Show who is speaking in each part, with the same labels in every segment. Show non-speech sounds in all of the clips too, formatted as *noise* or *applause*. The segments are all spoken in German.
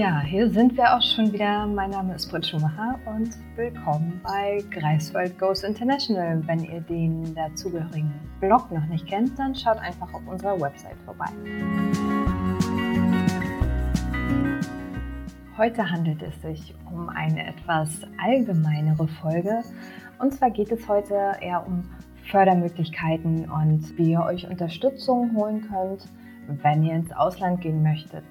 Speaker 1: Ja, hier sind wir auch schon wieder. Mein Name ist Britt Schumacher und willkommen bei Greifswald Goes International. Wenn ihr den dazugehörigen Blog noch nicht kennt, dann schaut einfach auf unserer Website vorbei. Heute handelt es sich um eine etwas allgemeinere Folge. Und zwar geht es heute eher um Fördermöglichkeiten und wie ihr euch Unterstützung holen könnt, wenn ihr ins Ausland gehen möchtet.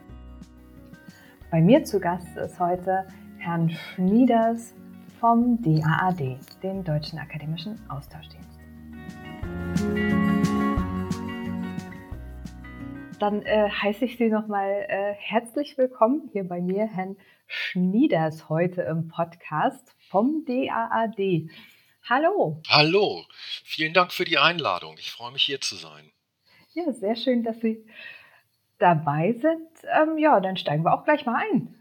Speaker 1: Bei mir zu Gast ist heute Herrn Schnieders vom DAAD, dem Deutschen Akademischen Austauschdienst. Dann äh, heiße ich Sie nochmal äh, herzlich willkommen hier bei mir, Herrn Schnieders, heute im Podcast vom DAAD. Hallo.
Speaker 2: Hallo, vielen Dank für die Einladung. Ich freue mich hier zu sein.
Speaker 1: Ja, sehr schön, dass Sie dabei sind, ähm, ja, dann steigen wir auch gleich mal ein.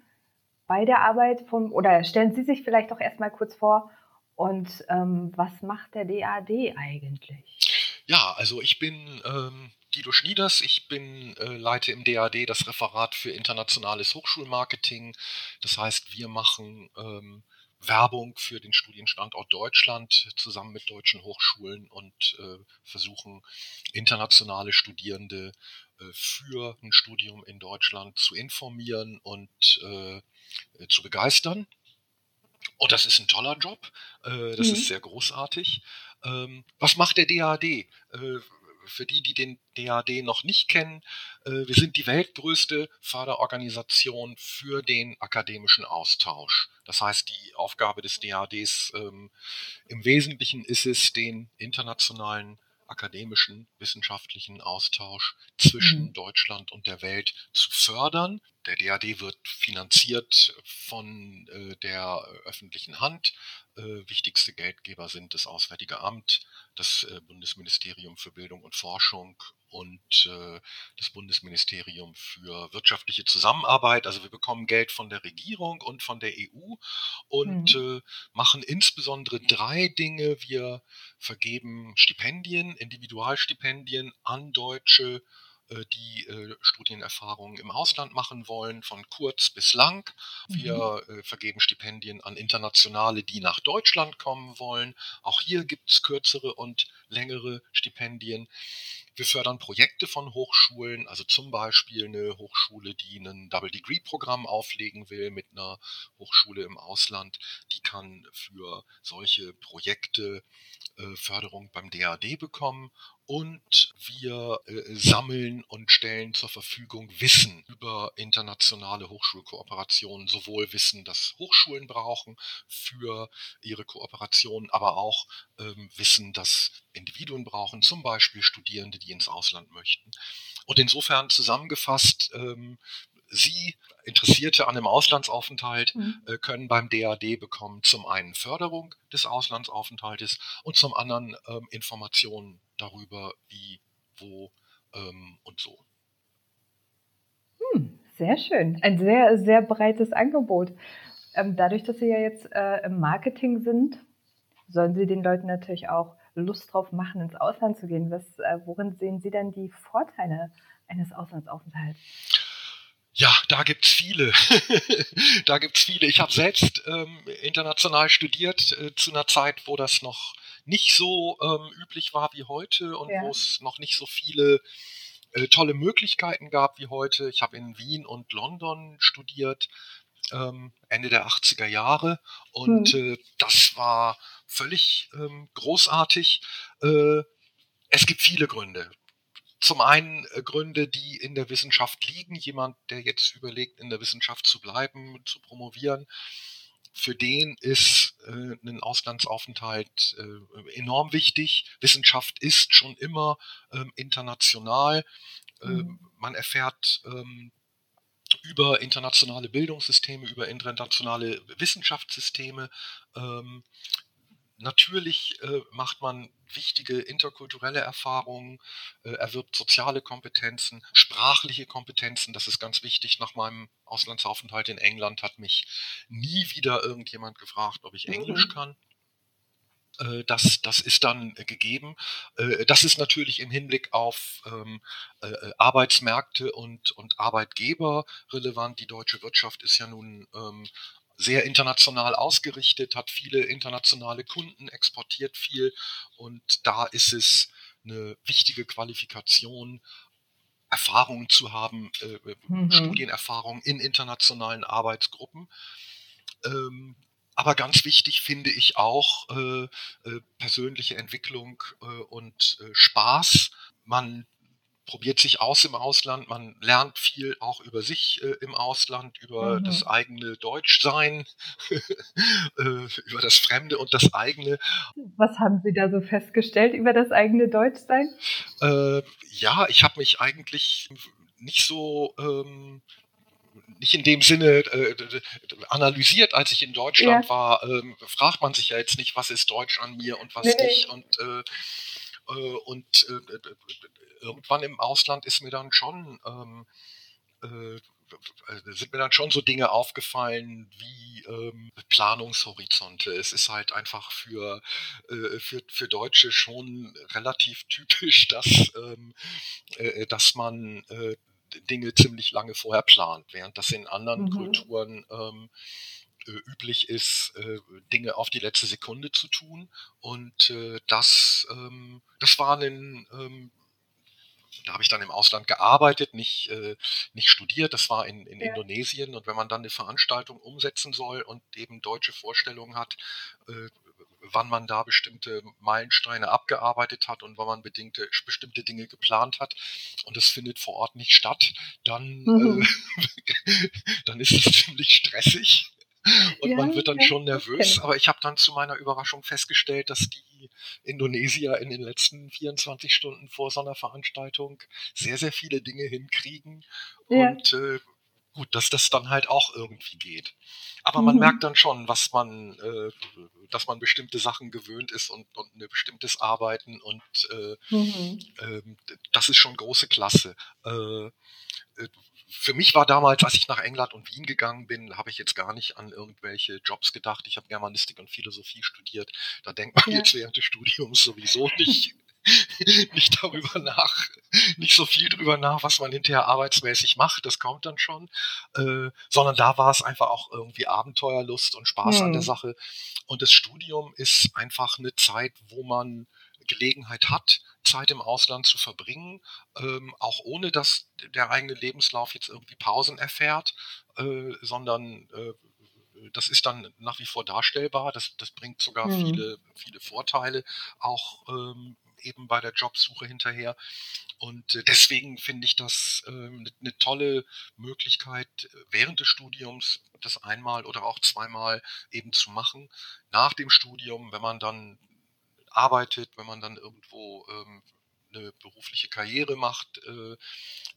Speaker 1: Bei der Arbeit vom, oder stellen Sie sich vielleicht auch erstmal kurz vor und ähm, was macht der DAD eigentlich?
Speaker 2: Ja, also ich bin ähm, Guido Schnieders, ich bin äh, leite im DAD das Referat für internationales Hochschulmarketing. Das heißt, wir machen ähm, Werbung für den Studienstandort Deutschland zusammen mit deutschen Hochschulen und äh, versuchen internationale Studierende äh, für ein Studium in Deutschland zu informieren und äh, zu begeistern. Und das ist ein toller Job. Äh, das mhm. ist sehr großartig. Ähm, was macht der DAD? Für die, die den DAD noch nicht kennen, äh, wir sind die weltgrößte Förderorganisation für den akademischen Austausch. Das heißt, die Aufgabe des DADs ähm, im Wesentlichen ist es, den internationalen akademischen, wissenschaftlichen Austausch zwischen mhm. Deutschland und der Welt zu fördern. Der DAD wird finanziert von äh, der öffentlichen Hand. Äh, wichtigste Geldgeber sind das Auswärtige Amt, das äh, Bundesministerium für Bildung und Forschung und äh, das Bundesministerium für wirtschaftliche Zusammenarbeit. Also wir bekommen Geld von der Regierung und von der EU und mhm. machen insbesondere drei Dinge. Wir vergeben Stipendien, Individualstipendien an Deutsche äh, die äh, Studienerfahrungen im Ausland machen wollen, von kurz bis lang. Wir mhm. äh, vergeben Stipendien an Internationale, die nach Deutschland kommen wollen. Auch hier gibt es kürzere und längere Stipendien. Wir fördern Projekte von Hochschulen, also zum Beispiel eine Hochschule, die ein Double-Degree-Programm auflegen will mit einer Hochschule im Ausland. Die kann für solche Projekte äh, Förderung beim DAD bekommen und wir äh, sammeln und stellen zur Verfügung Wissen über internationale Hochschulkooperationen, sowohl Wissen, das Hochschulen brauchen für ihre Kooperationen, aber auch ähm, Wissen, das Individuen brauchen, zum Beispiel Studierende, die ins Ausland möchten. Und insofern zusammengefasst, ähm, Sie Interessierte an einem Auslandsaufenthalt mhm. äh, können beim DAD bekommen zum einen Förderung des Auslandsaufenthaltes und zum anderen ähm, Informationen darüber, wie, wo ähm, und so.
Speaker 1: Hm, sehr schön. Ein sehr, sehr breites Angebot. Ähm, dadurch, dass Sie ja jetzt äh, im Marketing sind, sollen Sie den Leuten natürlich auch Lust drauf machen, ins Ausland zu gehen. Was, äh, worin sehen Sie denn die Vorteile eines Auslandsaufenthalts?
Speaker 2: Ja, da gibt's viele. *laughs* da gibt's viele. Ich habe selbst ähm, international studiert äh, zu einer Zeit, wo das noch nicht so ähm, üblich war wie heute und ja. wo es noch nicht so viele äh, tolle Möglichkeiten gab wie heute. Ich habe in Wien und London studiert, ähm, Ende der 80er Jahre und hm. äh, das war völlig ähm, großartig. Äh, es gibt viele Gründe zum einen äh, Gründe, die in der Wissenschaft liegen. Jemand, der jetzt überlegt, in der Wissenschaft zu bleiben, zu promovieren, für den ist äh, ein Auslandsaufenthalt äh, enorm wichtig. Wissenschaft ist schon immer ähm, international. Äh, mhm. Man erfährt ähm, über internationale Bildungssysteme, über internationale Wissenschaftssysteme ähm, Natürlich äh, macht man wichtige interkulturelle Erfahrungen, äh, erwirbt soziale Kompetenzen, sprachliche Kompetenzen. Das ist ganz wichtig. Nach meinem Auslandsaufenthalt in England hat mich nie wieder irgendjemand gefragt, ob ich Englisch mhm. kann. Äh, das, das ist dann gegeben. Äh, das ist natürlich im Hinblick auf ähm, äh, Arbeitsmärkte und, und Arbeitgeber relevant. Die deutsche Wirtschaft ist ja nun ähm, sehr international ausgerichtet, hat viele internationale Kunden, exportiert viel und da ist es eine wichtige Qualifikation, Erfahrungen zu haben, äh, mhm. Studienerfahrungen in internationalen Arbeitsgruppen. Ähm, aber ganz wichtig finde ich auch äh, äh, persönliche Entwicklung äh, und äh, Spaß. Man probiert sich aus im Ausland, man lernt viel auch über sich äh, im Ausland, über mhm. das eigene Deutschsein, *laughs* äh, über das Fremde und das eigene.
Speaker 1: Was haben Sie da so festgestellt über das eigene Deutschsein?
Speaker 2: Äh, ja, ich habe mich eigentlich nicht so ähm, nicht in dem Sinne äh, analysiert, als ich in Deutschland ja. war, ähm, fragt man sich ja jetzt nicht, was ist Deutsch an mir und was nee, nicht. Und, äh, äh, und äh, irgendwann im Ausland ist mir dann schon ähm, äh, sind mir dann schon so Dinge aufgefallen wie ähm, Planungshorizonte. Es ist halt einfach für, äh, für, für Deutsche schon relativ typisch, *laughs* dass, ähm, äh, dass man äh, Dinge ziemlich lange vorher plant, während das in anderen mhm. Kulturen ähm, äh, üblich ist, äh, Dinge auf die letzte Sekunde zu tun. Und äh, das, ähm, das war ein ähm, da habe ich dann im Ausland gearbeitet, nicht, nicht studiert. Das war in, in ja. Indonesien. Und wenn man dann eine Veranstaltung umsetzen soll und eben deutsche Vorstellungen hat, wann man da bestimmte Meilensteine abgearbeitet hat und wann man bedingte, bestimmte Dinge geplant hat und es findet vor Ort nicht statt, dann, mhm. äh, *laughs* dann ist es ziemlich stressig. Und ja, man wird dann schon nervös, aber ich habe dann zu meiner Überraschung festgestellt, dass die Indonesier in den letzten 24 Stunden vor so einer Veranstaltung sehr, sehr viele Dinge hinkriegen ja. und äh, gut, dass das dann halt auch irgendwie geht. Aber man mhm. merkt dann schon, was man, äh, dass man bestimmte Sachen gewöhnt ist und, und ein bestimmtes Arbeiten und äh, mhm. äh, das ist schon große Klasse. Äh, äh, für mich war damals, als ich nach England und Wien gegangen bin, habe ich jetzt gar nicht an irgendwelche Jobs gedacht. Ich habe Germanistik und Philosophie studiert. Da denkt man ja. jetzt während des Studiums sowieso nicht *laughs* nicht darüber nach, nicht so viel drüber nach, was man hinterher arbeitsmäßig macht, das kommt dann schon, äh, sondern da war es einfach auch irgendwie Abenteuerlust und Spaß mhm. an der hm. Sache. Und das Studium ist einfach eine Zeit, wo man Gelegenheit hat, Zeit im Ausland zu verbringen, ähm, auch ohne dass der eigene Lebenslauf jetzt irgendwie Pausen erfährt, äh, sondern äh, das ist dann nach wie vor darstellbar. Das, das bringt sogar mhm. viele, viele Vorteile, auch ähm, eben bei der Jobsuche hinterher. Und äh, deswegen finde ich das eine äh, ne tolle Möglichkeit, während des Studiums das einmal oder auch zweimal eben zu machen. Nach dem Studium, wenn man dann arbeitet, wenn man dann irgendwo ähm, eine berufliche Karriere macht, äh,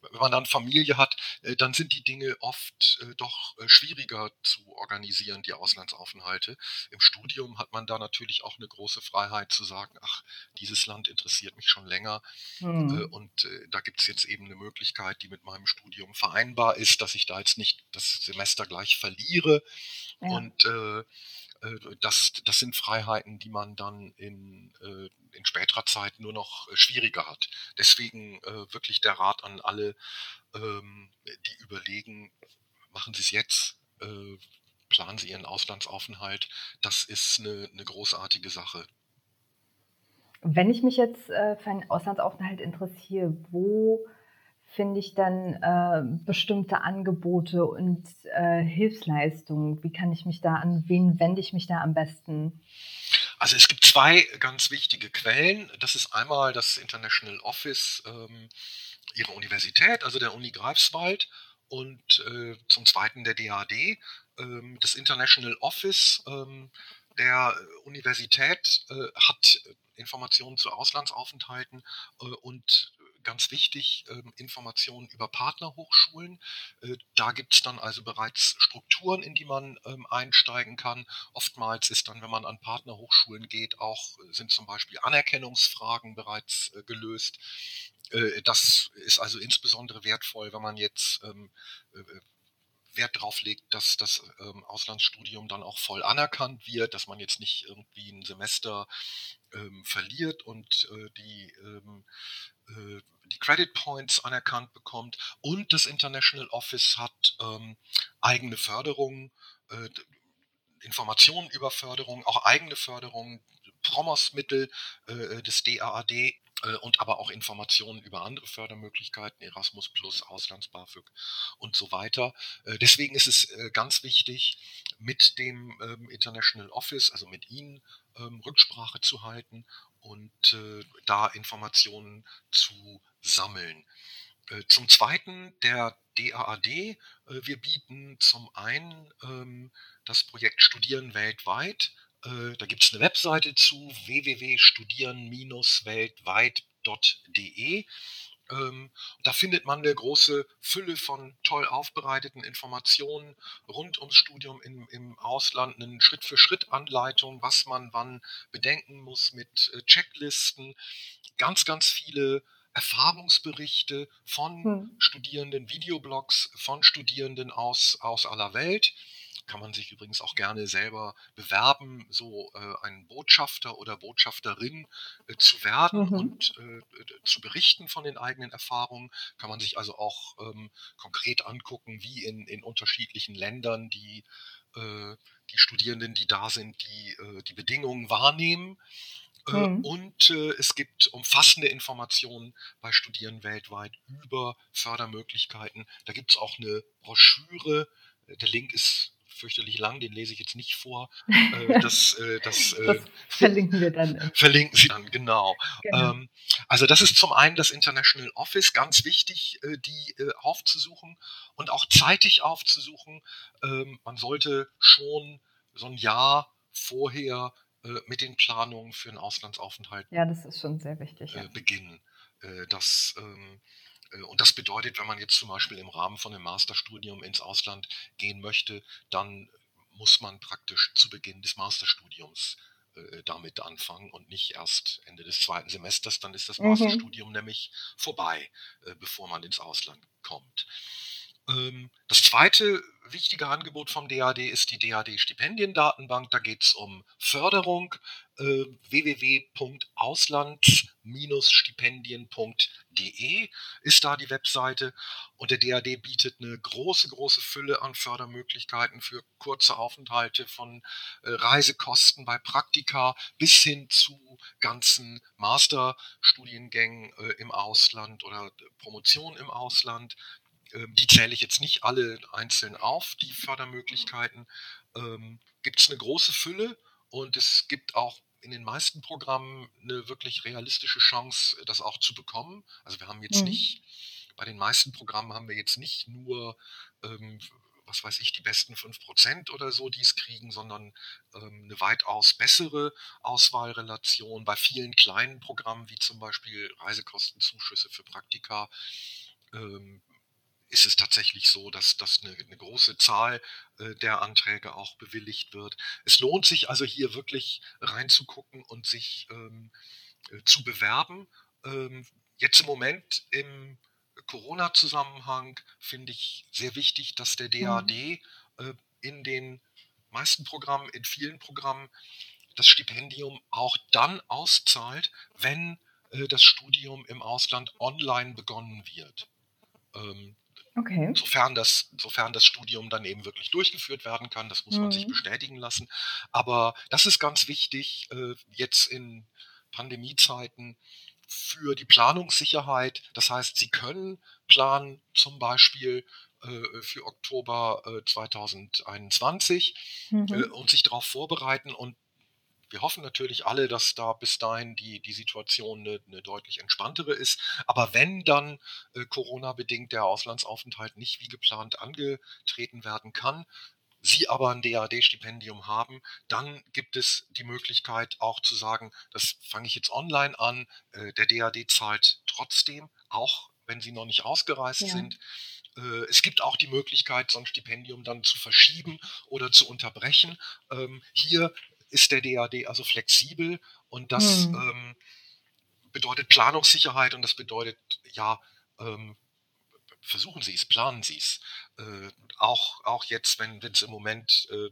Speaker 2: wenn man dann Familie hat, äh, dann sind die Dinge oft äh, doch schwieriger zu organisieren, die Auslandsaufenthalte. Im Studium hat man da natürlich auch eine große Freiheit zu sagen, ach, dieses Land interessiert mich schon länger mhm. und da gibt es jetzt eben eine Möglichkeit, die mit meinem Studium vereinbar ist, dass ich da jetzt nicht das Semester gleich verliere ja. und das, das sind Freiheiten, die man dann in, äh, in späterer Zeit nur noch äh, schwieriger hat. Deswegen wirklich der Rat an alle, ähm, die überlegen, machen Sie es jetzt, planen Sie Ihren Auslandsaufenthalt. Das ist eine, eine großartige Sache.
Speaker 1: Wenn ich mich jetzt für einen Auslandsaufenthalt interessiere, wo finde ich dann äh, bestimmte Angebote und äh, Hilfsleistungen? Wie kann ich mich da an wen wende ich mich da am besten?
Speaker 2: Also es gibt zwei ganz wichtige Quellen. Das ist einmal das International Office ähm, ihrer Universität, also der Uni Greifswald, und äh, zum zweiten der DAD. Ähm, das International Office ähm, der Universität äh, hat Informationen zu Auslandsaufenthalten äh, und ganz wichtig, ähm, Informationen über Partnerhochschulen. Äh, da gibt es dann also bereits Strukturen, in die man ähm, einsteigen kann. Oftmals ist dann, wenn man an Partnerhochschulen geht, auch äh, sind zum Beispiel Anerkennungsfragen bereits äh, gelöst. Das ist also insbesondere wertvoll, wenn man jetzt ähm, Wert darauf legt, dass das ähm, Auslandsstudium dann auch voll anerkannt wird, dass man jetzt nicht irgendwie ein Semester ähm, verliert und äh, die, ähm, äh, die Credit Points anerkannt bekommt. Und das International Office hat ähm, eigene Förderungen, äh, Informationen über Förderung, auch eigene Förderungen, Promosmittel äh, des DAAD und aber auch Informationen über andere Fördermöglichkeiten, Erasmus Plus, Auslands-BAföG und so weiter. Äh, deswegen ist es äh, ganz wichtig, mit dem ähm, International Office, also mit Ihnen, ähm, Rücksprache zu halten und äh, da Informationen zu sammeln. Äh, zum Zweiten der DAAD. Äh, wir bieten zum einen ähm, das Projekt Studieren weltweit. Äh, da gibt es eine Webseite zu www.studieren-weltweit.de. Ähm, da findet man eine große Fülle von toll aufbereiteten Informationen rund ums Studium im, im Ausland, eine Schritt-für-Schritt-Anleitung, was man wann bedenken muss mit Checklisten, ganz, ganz viele Erfahrungsberichte von hm. Studierenden, Videoblogs von Studierenden aus, aus aller Welt. Kann man sich übrigens auch gerne selber bewerben, so äh, ein Botschafter oder Botschafterin äh, zu werden mhm. und äh, zu berichten von den eigenen Erfahrungen. Kann man sich also auch ähm, konkret angucken, wie in, in unterschiedlichen Ländern die, äh, die Studierenden, die da sind, die, äh, die Bedingungen wahrnehmen. Äh, mhm. Und es gibt umfassende Informationen bei Studieren weltweit über Fördermöglichkeiten. Da gibt es auch eine Broschüre. Der Link ist fürchterlich lang, den lese ich jetzt nicht vor. *laughs* Äh, das, äh, das,
Speaker 1: äh, das, verlinken wir dann. *laughs*
Speaker 2: Verlinken Sie dann, genau. genau. Ähm, also das ist zum einen das International Office, ganz wichtig, äh, die äh, aufzusuchen und auch zeitig aufzusuchen. Ähm, man sollte schon so ein Jahr vorher äh, mit den Planungen für einen Auslandsaufenthalt
Speaker 1: ja, das ist schon sehr wichtig,
Speaker 2: ja. Äh, beginnen. Äh, das, ähm, und das bedeutet, wenn man jetzt zum Beispiel im Rahmen von einem Masterstudium ins Ausland gehen möchte, dann muss man praktisch zu Beginn des Masterstudiums damit anfangen und nicht erst Ende des zweiten Semesters, dann ist das mhm. Masterstudium nämlich vorbei, bevor man ins Ausland kommt. Ähm, das zweite wichtige Angebot vom DAD ist die DAD-Stipendiendatenbank. Da geht es um Förderung. Äh, www.auslands-stipendien.de ist da die Webseite. Und der DAD bietet eine große, große Fülle an Fördermöglichkeiten für kurze Aufenthalte von äh, Reisekosten bei Praktika bis hin zu ganzen Masterstudiengängen äh, im Ausland oder Promotion im Ausland. Ähm, die zähle ich jetzt nicht alle einzeln auf, die Fördermöglichkeiten. Ähm, gibt es eine große Fülle und es gibt auch in den meisten Programmen eine wirklich realistische Chance, das auch zu bekommen. Also wir haben jetzt mhm. nicht, bei den meisten Programmen haben wir jetzt nicht nur, ähm, was weiß ich, die besten 5% oder so, die es kriegen, sondern ähm, eine weitaus bessere Auswahlrelation. Bei vielen kleinen Programmen, wie zum Beispiel Reisekostenzuschüsse für Praktika, ähm, ist es tatsächlich so, dass, dass eine, eine große Zahl äh, der Anträge auch bewilligt wird. Es lohnt sich also hier wirklich reinzugucken und sich ähm, äh, zu bewerben. Ähm, jetzt im Moment im Corona-Zusammenhang finde ich sehr wichtig, dass der DAD mhm. äh, in den meisten Programmen, in vielen Programmen das Stipendium auch dann auszahlt, wenn äh, das Studium im Ausland online begonnen wird. Ähm, Okay. Sofern das, sofern das Studium dann eben wirklich durchgeführt werden kann, das muss mhm. man sich mhm. bestätigen lassen. Aber das ist ganz wichtig, äh, jetzt in Pandemiezeiten für die Planungssicherheit. Das heißt, Sie können planen, zum Beispiel äh, für Oktober äh, 2021 äh, mhm. und sich darauf vorbereiten und wir hoffen natürlich alle, dass da bis dahin die, die Situation eine, eine deutlich entspanntere ist. Aber wenn dann äh, Corona-bedingt der Auslandsaufenthalt nicht wie geplant angetreten werden kann, Sie aber ein DAD-Stipendium haben, dann gibt es die Möglichkeit auch zu sagen, das fange ich jetzt online an, äh, der DAD zahlt trotzdem, auch wenn Sie noch nicht ausgereist ja. sind. Äh, es gibt auch die Möglichkeit, so ein Stipendium dann zu verschieben oder zu unterbrechen. Ähm, hier ist der DAD also flexibel und das hm. ähm, bedeutet Planungssicherheit und das bedeutet ja ähm, versuchen Sie es, planen Sie es. Äh, auch, auch jetzt, wenn es im Moment äh,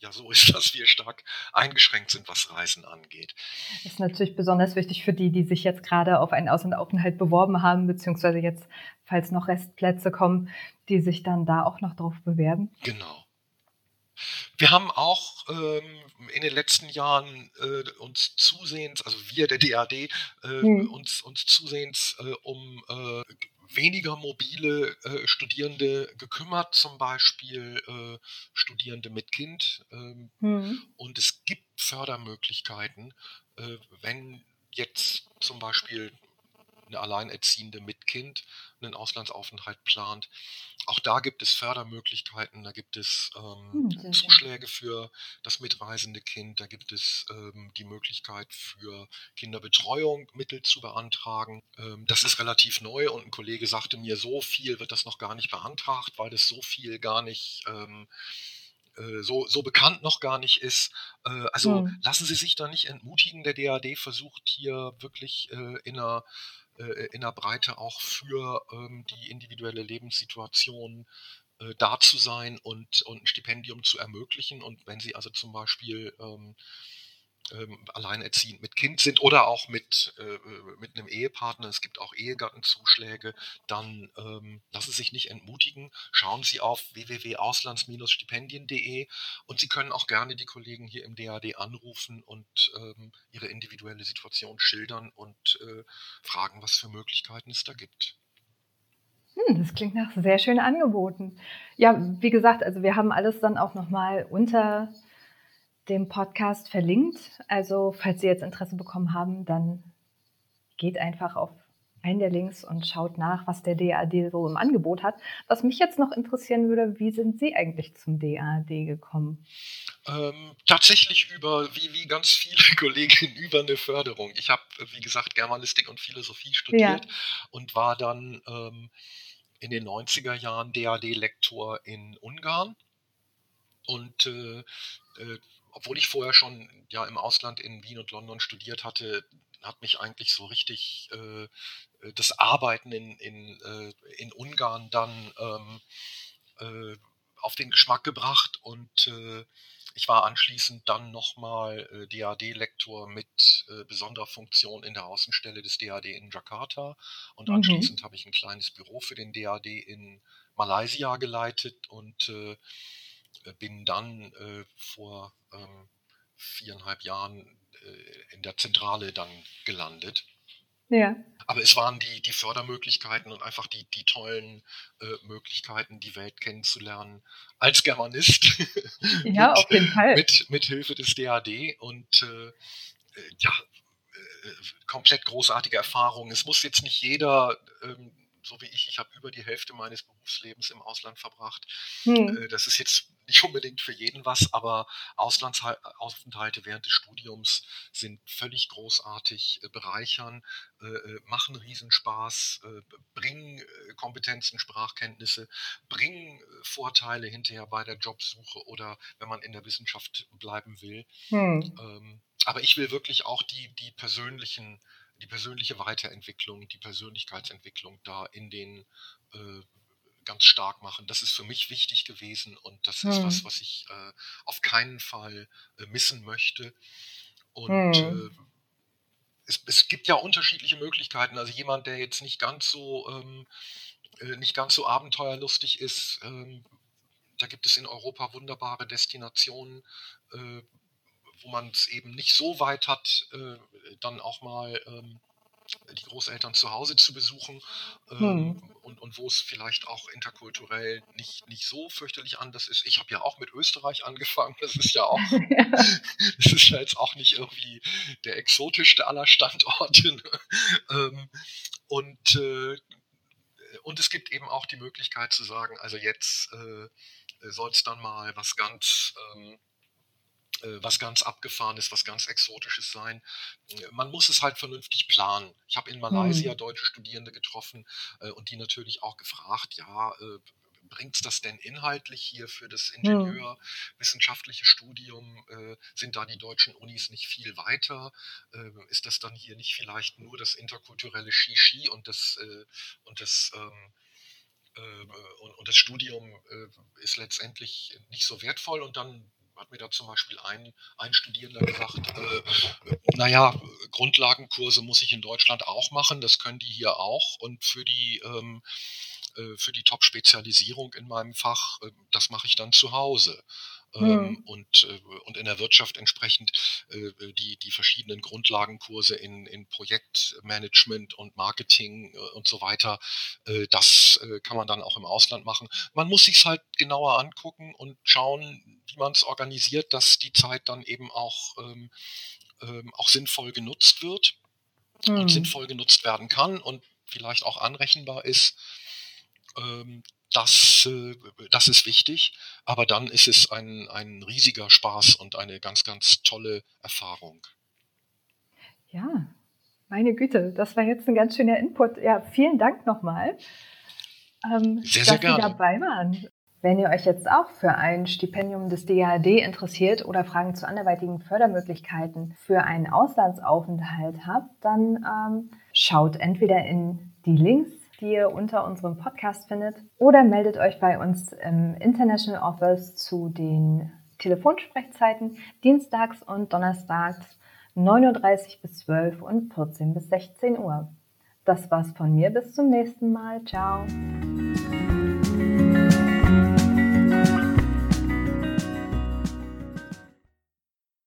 Speaker 2: ja so ist, *laughs* dass wir stark eingeschränkt sind, was Reisen angeht.
Speaker 1: Das ist natürlich besonders wichtig für die, die sich jetzt gerade auf einen Auslandaufenthalt beworben haben, beziehungsweise jetzt, falls noch Restplätze kommen, die sich dann da auch noch drauf bewerben.
Speaker 2: Genau. Wir haben auch ähm, in den letzten Jahren äh, uns zusehends, also wir der DAD, äh, hm. uns, uns zusehends äh, um äh, weniger mobile äh, Studierende gekümmert, zum Beispiel äh, Studierende mit Kind. Ähm, hm. Und es gibt Fördermöglichkeiten, wenn jetzt zum Beispiel eine Alleinerziehende mit Kind einen Auslandsaufenthalt plant. Auch da gibt es Fördermöglichkeiten, da gibt es ähm, hm, Zuschläge für das mitreisende Kind, da gibt es ähm, die Möglichkeit für Kinderbetreuung Mittel zu beantragen. Ähm, das ist relativ neu und ein Kollege sagte mir, so viel wird das noch gar nicht beantragt, weil das so viel gar nicht ähm, äh, so, so bekannt noch gar nicht ist. Äh, also hm. lassen Sie sich da nicht entmutigen. Der DAD versucht hier wirklich äh, in einer in der Breite auch für ähm, die individuelle Lebenssituation äh, da zu sein und, und ein Stipendium zu ermöglichen. Und wenn Sie also zum Beispiel ähm, ähm, alleinerziehend mit Kind sind oder auch mit, äh, mit einem Ehepartner, es gibt auch Ehegattenzuschläge, dann ähm, lassen Sie sich nicht entmutigen. Schauen Sie auf www.auslands-stipendien.de und Sie können auch gerne die Kollegen hier im DAD anrufen und ähm, ihre individuelle Situation schildern und äh, fragen, was für Möglichkeiten es da gibt.
Speaker 1: Hm, das klingt nach sehr schönen Angeboten. Ja, wie gesagt, also wir haben alles dann auch nochmal unter dem Podcast verlinkt. Also falls Sie jetzt Interesse bekommen haben, dann geht einfach auf einen der Links und schaut nach, was der DAD so im Angebot hat. Was mich jetzt noch interessieren würde, wie sind Sie eigentlich zum DAD gekommen?
Speaker 2: Ähm, tatsächlich über, wie, wie ganz viele *laughs* Kolleginnen, über eine Förderung. Ich habe, wie gesagt, Germanistik und Philosophie studiert ja. und war dann ähm, in den 90er Jahren DAD-Lektor in Ungarn. Und äh, äh, obwohl ich vorher schon ja im Ausland in Wien und London studiert hatte, hat mich eigentlich so richtig äh, das Arbeiten in, in, äh, in Ungarn dann ähm, äh, auf den Geschmack gebracht und äh, ich war anschließend dann nochmal äh, DAD-Lektor mit äh, besonderer Funktion in der Außenstelle des DAD in Jakarta und mhm. anschließend habe ich ein kleines Büro für den DAD in Malaysia geleitet und äh, äh, bin dann äh, vor ähm, viereinhalb Jahren äh, in der Zentrale dann gelandet. Ja. Aber es waren die, die Fördermöglichkeiten und einfach die, die tollen äh, Möglichkeiten, die Welt kennenzulernen als Germanist. *laughs*
Speaker 1: Ja, mit, auf jeden Fall.
Speaker 2: Mit, mit Hilfe des DAD und äh, ja, äh, komplett großartige Erfahrungen. Es muss jetzt nicht jeder ähm, so wie ich, ich habe über die Hälfte meines Berufslebens im Ausland verbracht. Hm. Das ist jetzt nicht unbedingt für jeden was, aber Auslandsaufenthalte während des Studiums sind völlig großartig, äh, bereichern, äh, äh, machen Riesenspaß, bringen Kompetenzen, Sprachkenntnisse, bringen Vorteile hinterher bei der Jobsuche oder wenn man in der Wissenschaft bleiben will. Hm. Ähm, aber ich will wirklich auch die, die persönlichen die persönliche Weiterentwicklung, die Persönlichkeitsentwicklung da in den äh, ganz stark machen. Das ist für mich wichtig gewesen und das hm. ist was, was ich äh, auf keinen Fall äh, missen möchte. Und hm. Äh, es, es, gibt ja unterschiedliche Möglichkeiten. Also jemand, der jetzt nicht ganz so ähm, äh, nicht ganz so abenteuerlustig ist, ähm, da gibt es in Europa wunderbare Destinationen, äh, wo man es eben nicht so weit hat, äh, dann auch mal ähm, die Großeltern zu Hause zu besuchen ähm, hm. und, und wo es vielleicht auch interkulturell nicht, nicht so fürchterlich anders ist. Ich habe ja auch mit Österreich angefangen, das ist ja auch, *laughs* *laughs* das ist ja jetzt auch nicht irgendwie der exotischste aller Standorte. Ne? Ähm, und, äh, und es gibt eben auch die Möglichkeit zu sagen, also jetzt äh, soll es dann mal was ganz ähm, äh, was ganz abgefahrenes, was ganz exotisches sein. Äh, man muss es halt vernünftig planen. Ich habe in Malaysia mhm. deutsche Studierende getroffen äh, und die natürlich auch gefragt, ja, äh, bringt es das denn inhaltlich hier für das mhm. Ingenieurwissenschaftliche Studium? Äh, sind da die deutschen Unis nicht viel weiter? Äh, ist das dann hier nicht vielleicht nur das interkulturelle Shishi und das, und das ähm, und das Studium äh, ist letztendlich nicht so wertvoll und dann hat mir da zum Beispiel ein, ein Studierender gesagt, äh, naja, Grundlagenkurse muss ich in Deutschland auch machen, das können die hier auch und für die ähm, äh, die Top-Spezialisierung in meinem Fach, äh, das mache ich dann zu Hause. Ähm, hm. und, äh, und in der Wirtschaft entsprechend äh, die, die verschiedenen Grundlagenkurse in, in Projektmanagement und Marketing äh, und so weiter. Das kann man dann auch im Ausland machen. Man muss sich halt genauer angucken und schauen, wie man es organisiert, dass die Zeit dann eben auch, ähm, ähm, auch sinnvoll genutzt wird hm. und sinnvoll genutzt werden kann und vielleicht auch anrechenbar ist. Ähm, das, äh, das ist wichtig, aber dann ist es ein, ein riesiger Spaß und eine ganz, ganz tolle Erfahrung.
Speaker 1: Ja, meine Güte, das war jetzt ein ganz schöner Input. Ja, vielen Dank nochmal,
Speaker 2: ähm, sehr, sehr dass gerne.
Speaker 1: Sie dabei waren. Wenn ihr euch jetzt auch für ein Stipendium des DAAD interessiert oder Fragen zu anderweitigen Fördermöglichkeiten für einen Auslandsaufenthalt habt, dann ähm, schaut entweder in die Links die ihr unter unserem Podcast findet. Oder meldet euch bei uns im International Office zu den Telefonsprechzeiten dienstags und donnerstags 9.30 bis 12 und 14 bis 16 Uhr. Das war's von mir. Bis zum nächsten Mal. Ciao.